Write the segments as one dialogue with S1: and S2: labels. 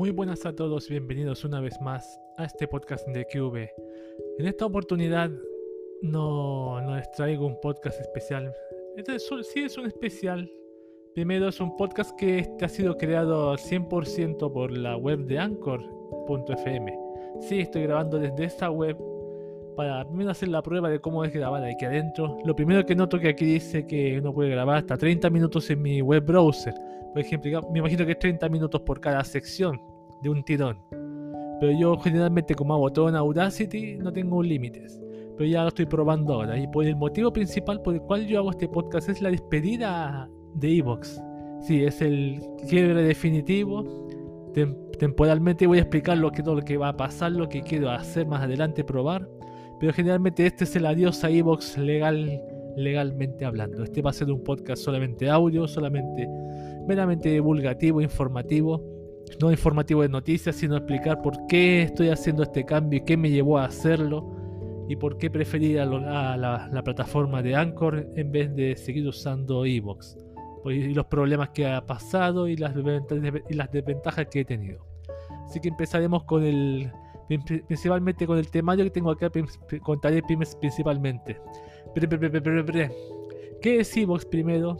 S1: Muy buenas a todos, bienvenidos una vez más a este podcast de QV. En esta oportunidad no, no les traigo un podcast especial. Este es, sí es un especial. Primero es un podcast que este ha sido creado al 100% por la web de Anchor.fm. Sí, estoy grabando desde esta web para primero hacer la prueba de cómo es grabar aquí adentro. Lo primero que noto que aquí dice que uno puede grabar hasta 30 minutos en mi web browser. Por ejemplo, me imagino que es 30 minutos por cada sección de un tirón. Pero yo generalmente como hago todo en Audacity no tengo límites. Pero ya lo estoy probando ahora. Y por el motivo principal por el cual yo hago este podcast es la despedida de Evox. Sí, es el quiebre definitivo. temporalmente voy a explicar lo que, todo lo que va a pasar, lo que quiero hacer más adelante, probar. Pero generalmente este es el adiós a Evox legal, legalmente hablando. Este va a ser un podcast solamente audio, solamente meramente divulgativo, informativo. No informativo de noticias, sino explicar por qué estoy haciendo este cambio y qué me llevó a hacerlo y por qué preferí a, la, plataforma de Anchor en vez de seguir usando Evox. Pues, y los problemas que ha pasado y las, y las desventajas que he tenido. Así que empezaremos con el principalmente con el temario que tengo acá, contaré principalmente. ¿Qué es Evox primero?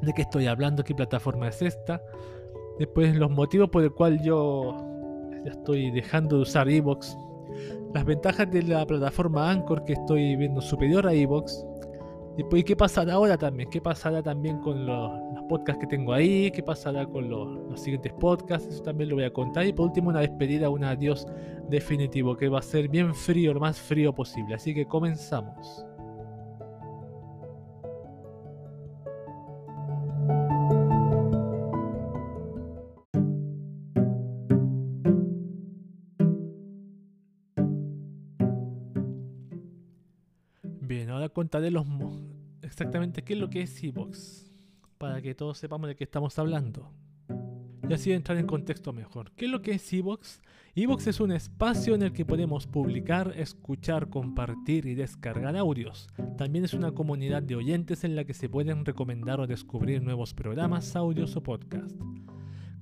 S1: ¿De qué estoy hablando? ¿Qué plataforma es esta? Después los motivos por el cual yo ya estoy dejando de usar Evox. Las ventajas de la plataforma Anchor que estoy viendo superior a Evox. Después, ¿qué pasará ahora también? ¿Qué pasará también con los, podcasts que tengo ahí? ¿Qué pasará con los, siguientes podcasts? Eso también lo voy a contar. Y por último, una despedida, un adiós definitivo, que va a ser bien frío, lo más frío posible. Así que comenzamos. Bien, ahora contaré los exactamente qué es lo que es Evox, para que todos sepamos de qué estamos hablando. Y así entrar en contexto mejor. ¿Qué es lo que es Evox? Evox es un espacio en el que podemos publicar, escuchar, compartir y descargar audios. También es una comunidad de oyentes en la que se pueden recomendar o descubrir nuevos programas, audios o podcasts.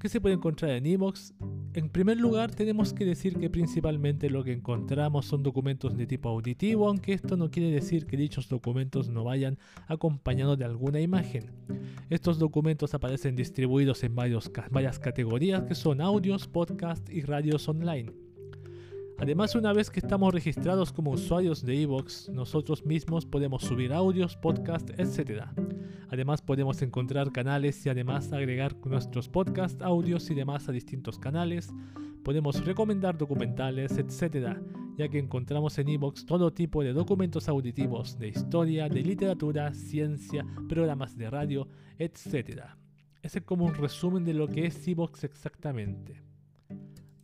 S1: ¿Qué se puede encontrar en Evox? En primer lugar, tenemos que decir que principalmente lo que encontramos son documentos de tipo auditivo, aunque esto no quiere decir que dichos documentos no vayan acompañados de alguna imagen. Estos documentos aparecen distribuidos en varias categorías que son audios, podcasts y radios online. Además, una vez que estamos registrados como usuarios de Evox, nosotros mismos podemos subir audios, podcasts, etc. Además, podemos encontrar canales y además agregar nuestros podcasts, audios y demás a distintos canales. Podemos recomendar documentales, etc. Ya que encontramos en Evox todo tipo de documentos auditivos de historia, de literatura, ciencia, programas de radio, etc. Ese es como un resumen de lo que es Evox exactamente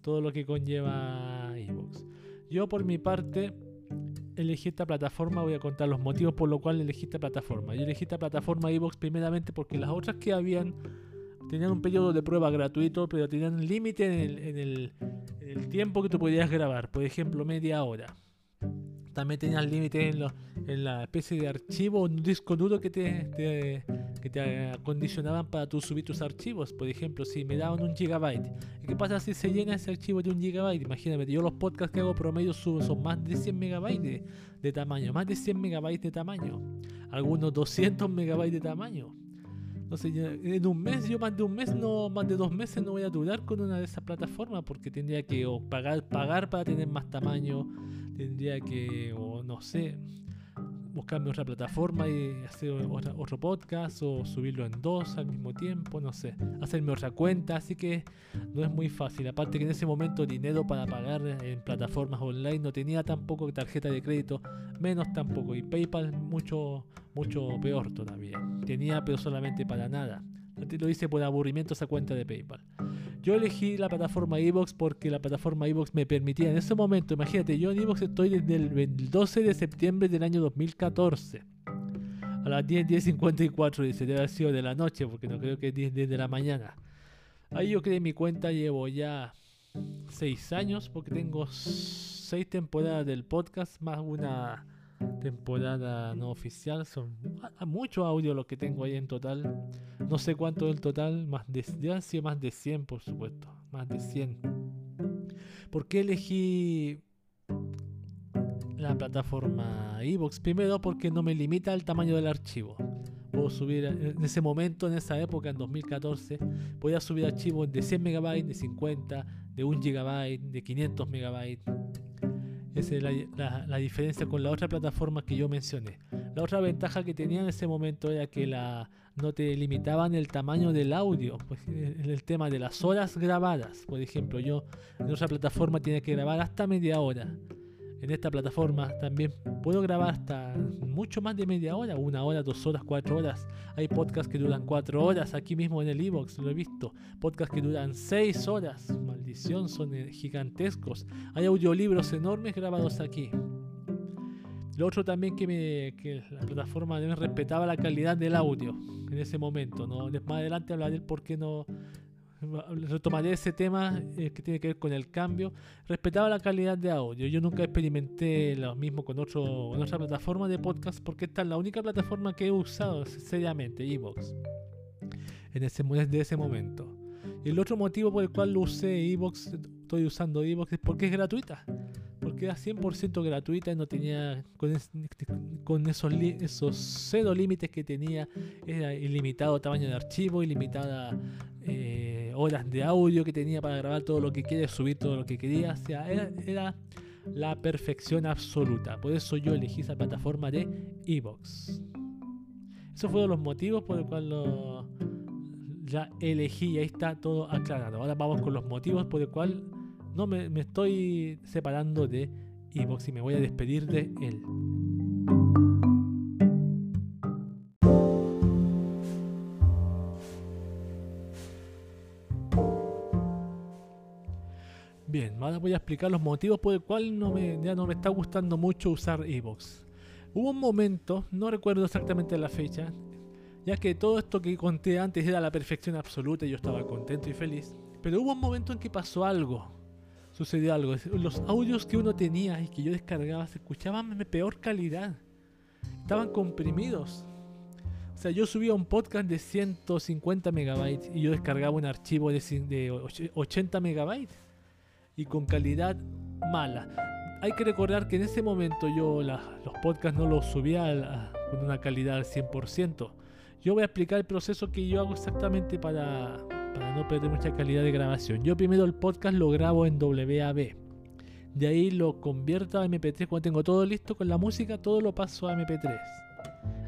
S1: todo lo que conlleva Evox. Yo por mi parte elegí esta plataforma, voy a contar los motivos por los cuales elegí esta plataforma. Yo elegí esta plataforma Evox primeramente porque las otras que habían tenían un periodo de prueba gratuito, pero tenían límite en el, tiempo que tú podías grabar, por ejemplo media hora. También tenían límite en, en, la especie de archivo, un disco duro que te que te acondicionaban para tú subir tus archivos. Por ejemplo, si me daban un gigabyte, ¿qué pasa si se llena ese archivo de un gigabyte? Imagínate, yo los podcasts que hago promedio subo son más de 100 megabytes de, tamaño, más de 100 megabytes de tamaño, algunos 200 megabytes de tamaño. Sé, en un mes, yo más de un mes, no, más de dos meses no voy a durar con una de esas plataformas porque tendría que pagar, pagar para tener más tamaño, tendría que, o no sé, buscarme otra plataforma y hacer otro podcast o subirlo en dos al mismo tiempo, no sé, hacerme otra cuenta, así que no es muy fácil. Aparte que en ese momento dinero para pagar en plataformas online no tenía tampoco tarjeta de crédito, menos tampoco, y PayPal mucho, mucho peor todavía. Tenía pero solamente para nada. Lo hice por aburrimiento esa cuenta de PayPal. Yo elegí la plataforma Evox porque la plataforma Evox me permitía en ese momento, imagínate, yo en Evox estoy desde el 12 de septiembre del año 2014. A las 10, 10.54 dice, debe haber sido de la noche porque no creo que es 10, 10 de la mañana. Ahí yo creé mi cuenta, llevo ya 6 años porque tengo 6 temporadas del podcast más una temporada no oficial. Son mucho audio lo que tengo ahí en total. No sé cuánto el total, más de, ya más de 100 por supuesto. más de 100. ¿Por qué elegí la plataforma Evox? Primero porque no me limita el tamaño del archivo. Puedo subir, en ese momento, en esa época, en 2014, podía subir archivos de 100 MB, de 50, de 1 GB, de 500 MB. Esa es la, diferencia con la otra plataforma que yo mencioné. La otra ventaja que tenía en ese momento era que la, no te limitaban el tamaño del audio, pues en el tema de las horas grabadas. Por ejemplo, yo en otra plataforma tenía que grabar hasta media hora. En esta plataforma también puedo grabar hasta mucho más de media hora, una hora, dos horas, cuatro horas. Hay podcasts que duran cuatro horas, aquí mismo en el Evox lo he visto. Podcasts que duran seis horas, maldición, son gigantescos. Hay audiolibros enormes grabados aquí. Lo otro también que, me, que la plataforma respetaba la calidad del audio en ese momento. ¿no? Más adelante hablaré del por qué no retomaré ese tema eh, que tiene que ver con el cambio. Respetaba la calidad de audio. Yo nunca experimenté lo mismo con, otro, otra plataforma de podcast porque esta es la única plataforma que he usado seriamente, Evox. En ese, desde ese momento. Y el otro motivo por el cual lo usé Evox, estoy usando Evox, es porque es gratuita porque era 100% gratuita y no tenía con, esos, esos cero límites que tenía, era ilimitado tamaño de archivo, ilimitada eh, horas de audio que tenía para grabar todo lo que quería, subir todo lo que quería, o sea, era, la perfección absoluta, por eso yo elegí esa plataforma de Evox. Esos fueron los motivos por los cuales lo, ya elegí ahí está todo aclarado. Ahora vamos con los motivos por el cual no me, estoy separando de Evox y me voy a despedir de él. Bien, ahora voy a explicar los motivos por el cual no me, ya no me está gustando mucho usar Evox. Hubo un momento, no recuerdo exactamente la fecha, ya que todo esto que conté antes era la perfección absoluta y yo estaba contento y feliz, pero hubo un momento en que pasó algo sucedió algo. Los audios que uno tenía y que yo descargaba se escuchaban de peor calidad. Estaban comprimidos. O sea, yo subía un podcast de 150 megabytes y yo descargaba un archivo de, 80 megabytes y con calidad mala. Hay que recordar que en ese momento yo los podcasts no los subía con una calidad al 100%. Yo voy a explicar el proceso que yo hago exactamente para, para no perder mucha calidad de grabación. Yo primero el podcast lo grabo en WAV. De ahí lo convierto a MP3 cuando tengo todo listo con la música, todo lo paso a MP3.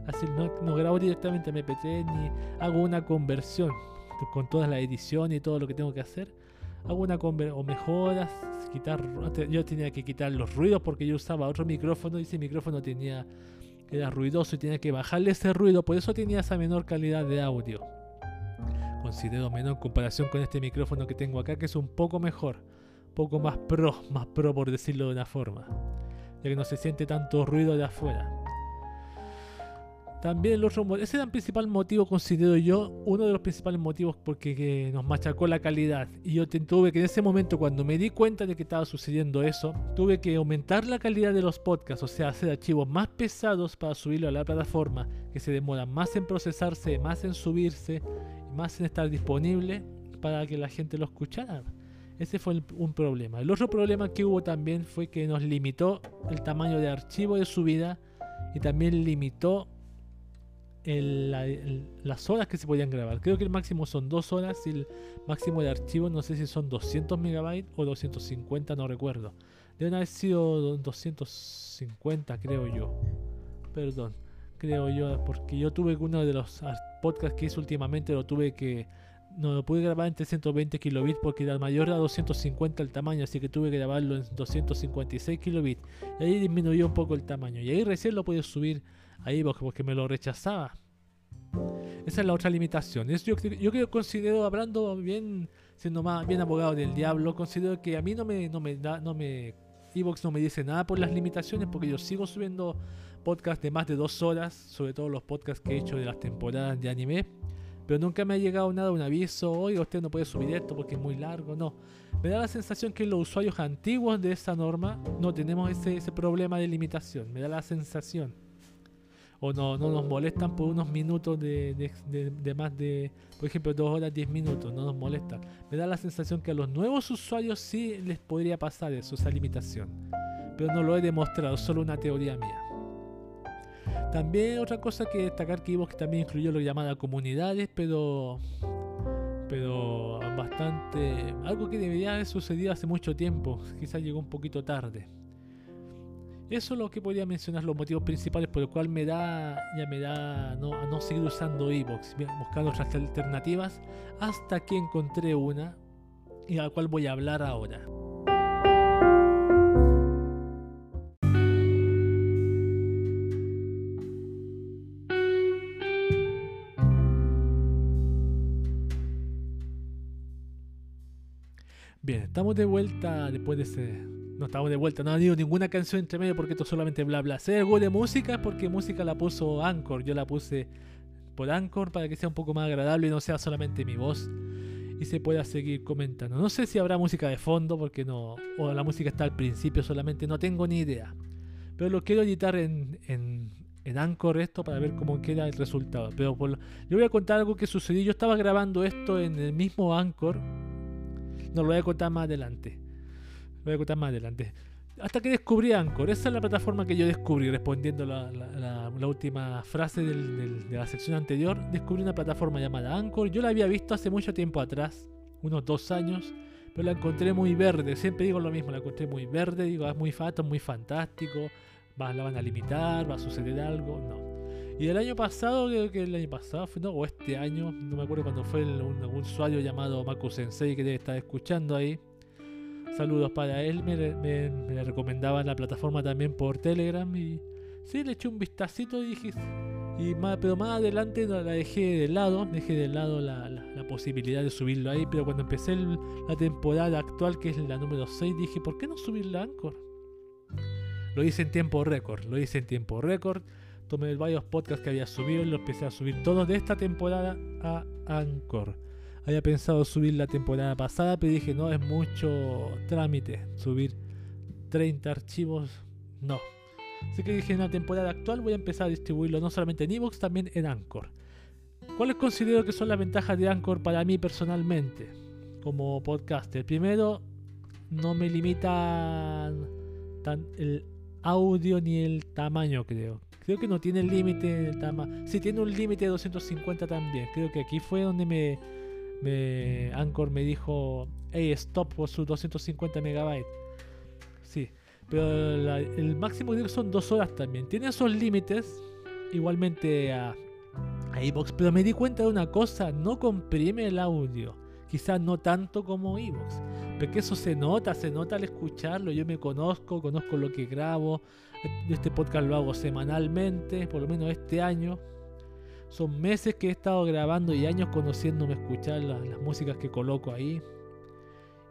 S1: Así no, grabo directamente a MP3 ni hago una conversión con toda la edición y todo lo que tengo que hacer. Hago una o mejoras, quitar yo tenía que quitar los ruidos porque yo usaba otro micrófono y ese micrófono tenía era ruidoso y tenía que bajarle ese ruido, por eso tenía esa menor calidad de audio considero menor en comparación con este micrófono que tengo acá, que es un poco mejor, poco más pro, más pro por decirlo de una forma, ya que no se siente tanto ruido de afuera. También el otro ese era el principal motivo, considero yo, uno de los principales motivos porque nos machacó la calidad. Y yo tuve que en ese momento, cuando me di cuenta de que estaba sucediendo eso, tuve que aumentar la calidad de los podcasts, o sea, hacer archivos más pesados para subirlo a la plataforma, que se demoran más en procesarse, más en subirse más en estar disponible para que la gente lo escuchara. Ese fue un problema. El otro problema que hubo también fue que nos limitó el tamaño de archivo de subida y también limitó las horas que se podían grabar. Creo que el máximo son dos horas y el máximo de archivo no sé si son 200 megabytes o 250, no recuerdo. Deben haber sido 250, creo yo. Perdón creo yo, porque yo tuve uno de los podcasts que hice últimamente, lo tuve que, no lo pude grabar en 320 kilobits porque era mayor a 250 el tamaño, así que tuve que grabarlo en 256 kilobits. Y ahí disminuyó un poco el tamaño. Y ahí recién lo pude subir ahí porque me lo rechazaba. Esa es la otra limitación. Yo, yo que considero, hablando bien, siendo más bien abogado del diablo, considero que a mí no me, no me da, no me, Evox no me dice nada por las limitaciones porque yo sigo subiendo podcast de más de dos horas, sobre todo los podcasts que he hecho de las temporadas de anime. Pero nunca me ha llegado nada, un aviso, oiga, usted no puede subir esto porque es muy largo, no. Me da la sensación que los usuarios antiguos de esa norma no tenemos ese, ese problema de limitación, me da la sensación. O no, no nos molestan por unos minutos de, de, más de, por ejemplo, dos horas, diez minutos, no nos molestan. Me da la sensación que a los nuevos usuarios sí les podría pasar eso, esa limitación. Pero no lo he demostrado, solo una teoría mía. También otra cosa que destacar que que también incluyó lo llamada comunidades, pero pero bastante algo que debería haber sucedido hace mucho tiempo, quizás llegó un poquito tarde. Eso es lo que podría mencionar los motivos principales por el cual me da ya me da no, a no seguir usando Evox, buscando otras alternativas hasta que encontré una y a la cual voy a hablar ahora. Bien, estamos de vuelta después de ese. No estamos de vuelta, no ha habido ninguna canción entre medio porque esto solamente bla bla. Si algo de música porque música la puso Anchor. Yo la puse por Anchor para que sea un poco más agradable y no sea solamente mi voz y se pueda seguir comentando. No sé si habrá música de fondo porque no. O la música está al principio solamente, no tengo ni idea. Pero lo quiero editar en, en, en Anchor esto para ver cómo queda el resultado. Pero por, voy a contar algo que sucedió. Yo estaba grabando esto en el mismo Anchor no lo voy a contar más adelante. Voy a contar más adelante. Hasta que descubrí Anchor. Esa es la plataforma que yo descubrí respondiendo la, la, última frase de la sección anterior. Descubrí una plataforma llamada Anchor. Yo la había visto hace mucho tiempo atrás, unos dos años, pero la encontré muy verde. Siempre digo lo mismo, la encontré muy verde. Digo, es muy fato, muy fantástico. Va, la van a limitar, va a suceder algo. No. Y el año pasado, creo que el año pasado, no, o este año, no me acuerdo cuando fue un, usuario llamado Maku Sensei que debe estar escuchando ahí. Saludos para él, me, me, recomendaba la plataforma también por Telegram y sí, le eché un vistacito y dije, y más, pero más adelante la dejé de lado, dejé de lado la, posibilidad de subirlo ahí, pero cuando empecé la temporada actual, que es la número 6, dije, ¿por qué no subirla a Anchor? Lo hice en tiempo récord, lo hice en tiempo récord tomé varios podcasts que había subido y los empecé a subir todos de esta temporada a Anchor. Había pensado subir la temporada pasada, pero dije, no, es mucho trámite. Subir 30 archivos, no. Así que dije, en la temporada actual voy a empezar a distribuirlo no solamente en Evox, también en Anchor. ¿Cuáles considero que son las ventajas de Anchor para mí personalmente como podcaster? Primero, no me limitan tan el audio ni el tamaño, creo. Creo que no tiene límite el tamaño. Sí, tiene un límite de 250 también. Creo que aquí fue donde me, me Anchor me dijo, hey, stop por sus 250 megabytes. Sí, pero el máximo que son dos horas también. Tiene esos límites, igualmente a, a Evox, pero me di cuenta de una cosa, no comprime el audio. Quizás no tanto como Evox, pero que eso se nota, se nota al escucharlo. Yo me conozco, conozco lo que grabo, este podcast lo hago semanalmente, por lo menos este año. Son meses que he estado grabando y años conociéndome escuchar las, músicas que coloco ahí.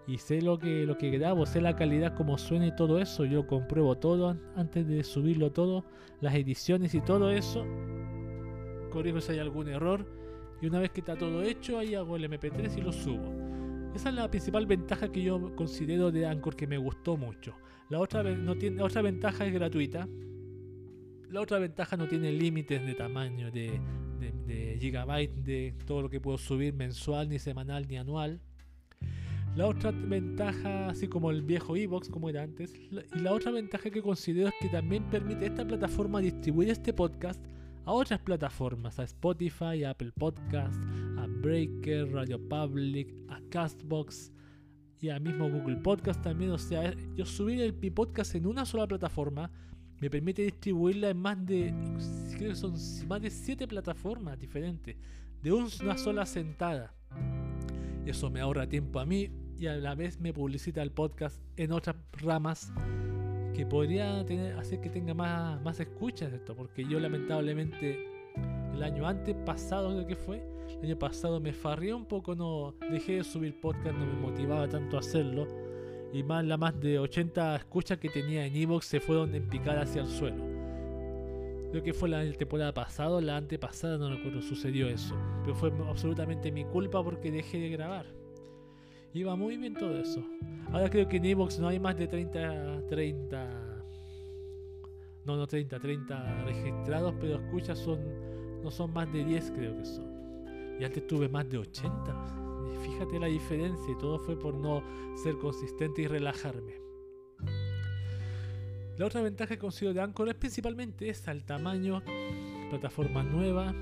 S1: Y sé lo que, lo que grabo, sé la calidad como suena y todo eso. Yo compruebo todo antes de subirlo todo, las ediciones y todo eso. Corrijo si hay algún error. Y una vez que está todo hecho, ahí hago el MP3 y lo subo. Esa es la principal ventaja que yo considero de Anchor que me gustó mucho. La otra, no tiene, otra ventaja es gratuita. La otra ventaja no tiene límites de tamaño, de, de, gigabyte, de todo lo que puedo subir mensual, ni semanal, ni anual. La otra ventaja, así como el viejo Evox, como era antes, y la otra ventaja que considero es que también permite esta plataforma distribuir este podcast a otras plataformas, a Spotify, a Apple Podcast, a Breaker, Radio Public, a Castbox, y al mismo Google Podcast también. O sea, yo subir el, mi podcast en una sola plataforma me permite distribuirla en más de, creo que son más de 7 plataformas diferentes, de una sola sentada. Eso me ahorra tiempo a mí y a la vez me publicita el podcast en otras ramas que podría tener, hacer que tenga más, más escuchas esto, porque yo lamentablemente el año antes pasado que fue, el año pasado me farrié un poco, no dejé de subir podcast, no me motivaba tanto a hacerlo. Y más la más de 80 escuchas que tenía en Evox se fueron en picada hacia el suelo. Creo que fue la temporada pasada, la antepasada, no recuerdo, sucedió eso. Pero fue absolutamente mi culpa porque dejé de grabar. Iba muy bien todo eso. Ahora creo que en Evox no hay más de 30, 30 no, no 30, 30 registrados, pero escuchas son, no son más de 10 creo que son. Y antes tuve más de 80. Fíjate la diferencia y todo fue por no ser consistente y relajarme. La otra ventaja que consigo de Anchor es principalmente esa, el tamaño, plataforma nueva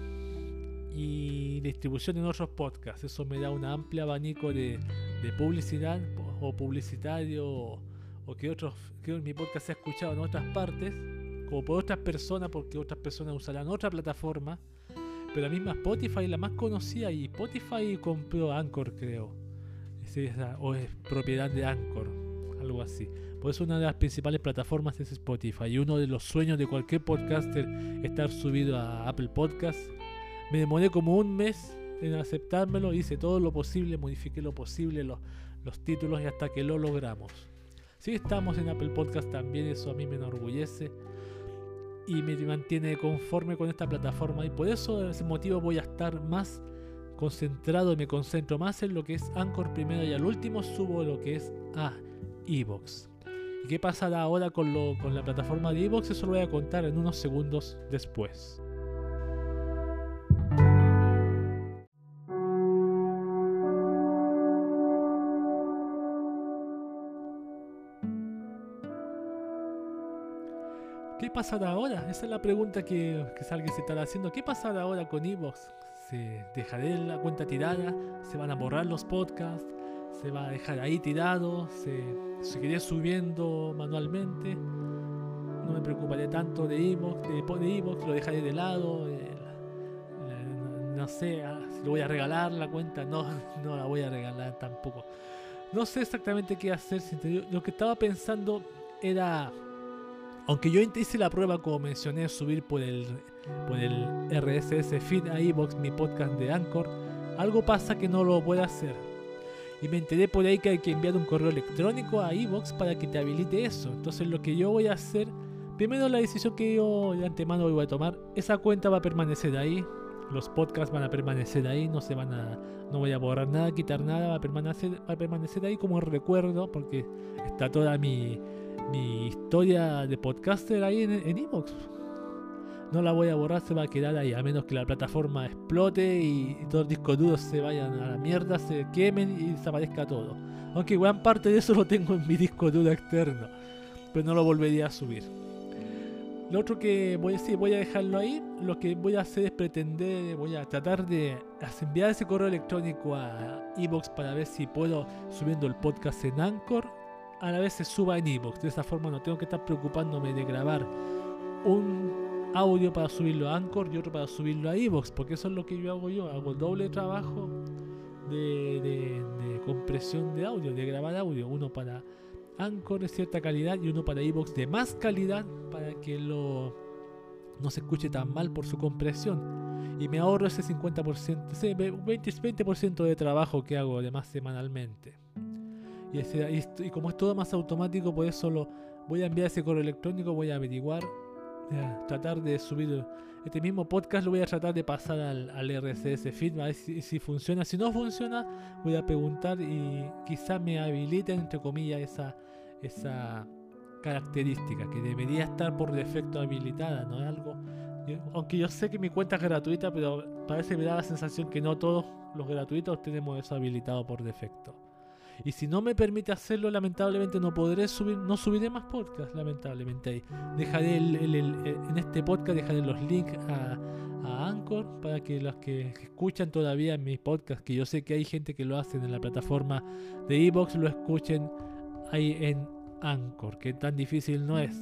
S1: y distribución en otros podcasts. Eso me da un amplio abanico de, de publicidad o publicitario o, que otros que mi podcast se ha escuchado en otras partes como por otras personas, porque otras personas usarán otra plataforma. Pero la misma Spotify, la más conocida, y Spotify compró Anchor, creo. o es propiedad de Anchor, algo así. Por eso una de las principales plataformas es Spotify. Y uno de los sueños de cualquier podcaster estar subido a Apple Podcast. Me demoré como un mes en aceptármelo, hice todo lo posible, modifiqué lo posible, los, los títulos y hasta que lo logramos. Si estamos en Apple Podcast también, eso a mí me enorgullece y me mantiene conforme con esta plataforma y por eso ese motivo voy a estar más concentrado y me concentro más en lo que es Anchor primero y al último subo lo que es a Evox. ¿Y qué pasará ahora con, lo, con la plataforma de Evox? Eso lo voy a contar en unos segundos después. Pasará ahora? Esa es la pregunta que, que alguien se estará haciendo. ¿Qué pasará ahora con Evox? ¿Se dejará la cuenta tirada? ¿Se van a borrar los podcasts? ¿Se va a dejar ahí tirado? ¿Se seguiré subiendo manualmente? No me preocuparé tanto de Evox, de, Evox lo dejaré de lado. no sé ah, si lo voy a regalar la cuenta. No, no la voy a regalar tampoco. No sé exactamente qué hacer. Lo que estaba pensando era aunque yo hice la prueba, como mencioné, subir por el, por el RSS feed a iBox mi podcast de Anchor, algo pasa que no lo puedo hacer. Y me enteré por ahí que hay que enviar un correo electrónico a iBox para que te habilite eso. Entonces lo que yo voy a hacer, primero la decisión que yo de antemano voy a tomar, esa cuenta va a permanecer ahí, los podcasts van a permanecer ahí, no se van a, no voy a borrar nada, quitar nada, va a permanecer, va a permanecer ahí como recuerdo, porque está toda mi, mi historia de podcaster ahí en Evox. no la voy a borrar, se va a quedar ahí, a menos que la plataforma explote y, todos los discos duros se vayan a la mierda, se quemen y desaparezca todo. Aunque gran parte de eso lo tengo en mi disco duro externo, pero no lo volvería a subir. Lo otro que voy a decir, voy a dejarlo ahí. Lo que voy a hacer es pretender, voy a tratar de enviar ese correo electrónico a Evox para ver si puedo subiendo el podcast en Anchor a la vez se suba en Evox. De esa forma no tengo que estar preocupándome de grabar un audio para subirlo a Anchor y otro para subirlo a Evox, porque eso es lo que yo hago yo. Hago el doble trabajo de, compresión de audio, de grabar audio. Uno para Anchor de cierta calidad y uno para Evox de más calidad para que lo no se escuche tan mal por su compresión. Y me ahorro ese 50%, ese 20, 20 de trabajo que hago además semanalmente. Y, como es todo más automático, por eso lo, voy a enviar ese correo electrónico, voy a averiguar, tratar de subir este mismo podcast, lo voy a tratar de pasar al, RSS feed, a ver si, funciona. Si no funciona, voy a preguntar y quizá me habilite, entre comillas, esa, esa característica que debería estar por defecto habilitada, ¿no? Algo. aunque yo sé que mi cuenta es gratuita, pero parece que me da la sensación que no todos los gratuitos tenemos eso habilitado por defecto. Y si no me permite hacerlo, lamentablemente no podré subir, no subiré más podcasts, lamentablemente ahí. Dejaré eh, en este podcast dejaré los links a, a Anchor para que los que escuchan todavía mis podcasts, que yo sé que hay gente que lo hace en la plataforma de Evox, lo escuchen ahí en Anchor, que tan difícil no es.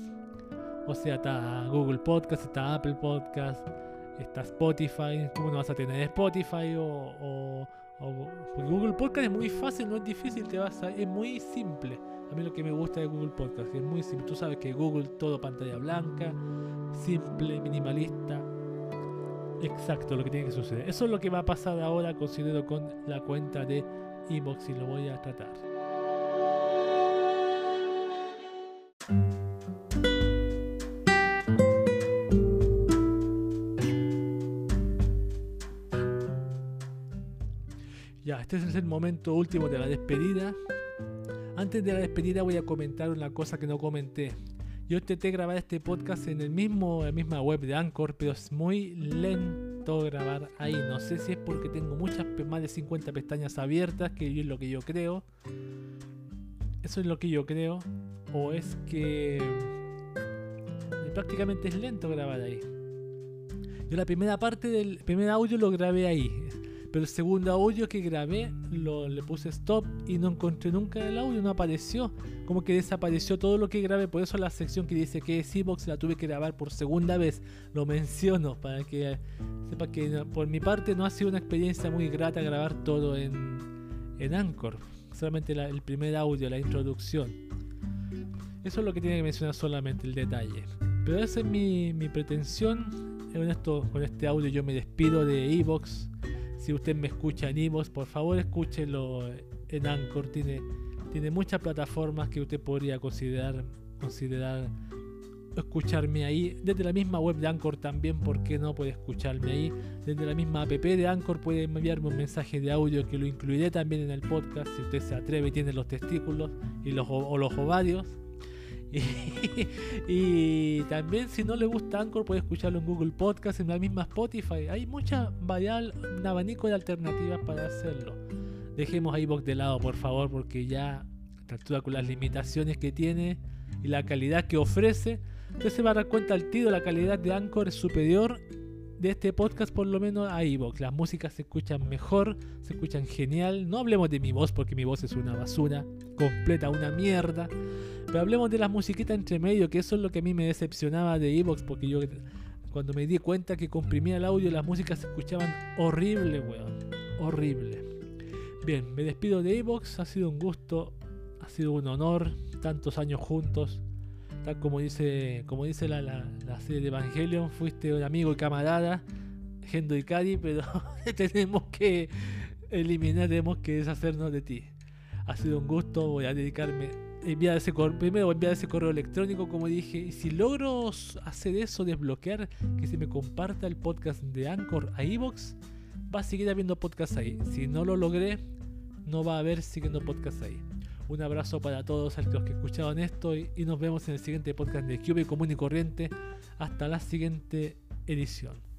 S1: O sea, está Google Podcast, está Apple Podcast, está Spotify. ¿Cómo no vas a tener Spotify o porque Google Podcast es muy fácil, no es difícil, te vas a, es muy simple. A mí lo que me gusta de Google Podcast es muy simple. Tú sabes que Google todo pantalla blanca, simple, minimalista. Exacto lo que tiene que suceder. Eso es lo que va a pasar ahora, considero, con la cuenta de Inbox y lo voy a tratar. Este es el momento último de la despedida. Antes de la despedida voy a comentar una cosa que no comenté. Yo intenté grabar este podcast en el mismo, la misma web de Anchor, pero es muy lento grabar ahí. No sé si es porque tengo muchas, más de 50 pestañas abiertas, que es lo que yo creo. Eso es lo que yo creo. O es que prácticamente es lento grabar ahí. Yo la primera parte del primer audio lo grabé ahí. Pero el segundo audio que grabé lo, le puse stop y no encontré nunca el audio, no apareció. Como que desapareció todo lo que grabé. Por eso la sección que dice que es Evox la tuve que grabar por segunda vez. Lo menciono para que sepa que por mi parte no ha sido una experiencia muy grata grabar todo en, en Anchor. Solamente el primer audio, la introducción. Eso es lo que tiene que mencionar solamente el detalle. Pero esa es mi, mi pretensión. Con, esto, con este audio yo me despido de Evox. Si usted me escucha en Evox, por favor escúchelo en Anchor. Tiene, tiene muchas plataformas que usted podría considerar, considerar escucharme ahí. Desde la misma web de Anchor también, ¿por qué no puede escucharme ahí? Desde la misma app de Anchor puede enviarme un mensaje de audio que lo incluiré también en el podcast si usted se atreve y tiene los testículos y los, o los ovarios. Y, también si no le gusta Anchor puede escucharlo en Google Podcast, en la misma Spotify. Hay mucha varial, un abanico de alternativas para hacerlo. Dejemos a iVoox de lado por favor porque ya a con las limitaciones que tiene y la calidad que ofrece, usted se va a dar cuenta al tiro, la calidad de Anchor es superior de este podcast por lo menos a iVoox. Las músicas se escuchan mejor, se escuchan genial. No hablemos de mi voz porque mi voz es una basura, completa una mierda. Pero hablemos de las musiquitas entre medio, que eso es lo que a mí me decepcionaba de Evox, porque yo cuando me di cuenta que comprimía el audio, las músicas se escuchaban horrible, weón. Horrible. Bien, me despido de Evox, ha sido un gusto, ha sido un honor, tantos años juntos. Tal como dice, como dice la, la, serie de Evangelion, fuiste un amigo y camarada, Gendo y Cari, pero tenemos que eliminar, tenemos que deshacernos de ti. Ha sido un gusto, voy a dedicarme enviar ese primero enviar ese correo electrónico, como dije, y si logro hacer eso, desbloquear que se me comparta el podcast de Anchor a Evox, va a seguir habiendo podcast ahí. Si no lo logré, no va a haber siguiendo podcast ahí. Un abrazo para todos los que escucharon esto y, y nos vemos en el siguiente podcast de Cube Común y Corriente. Hasta la siguiente edición.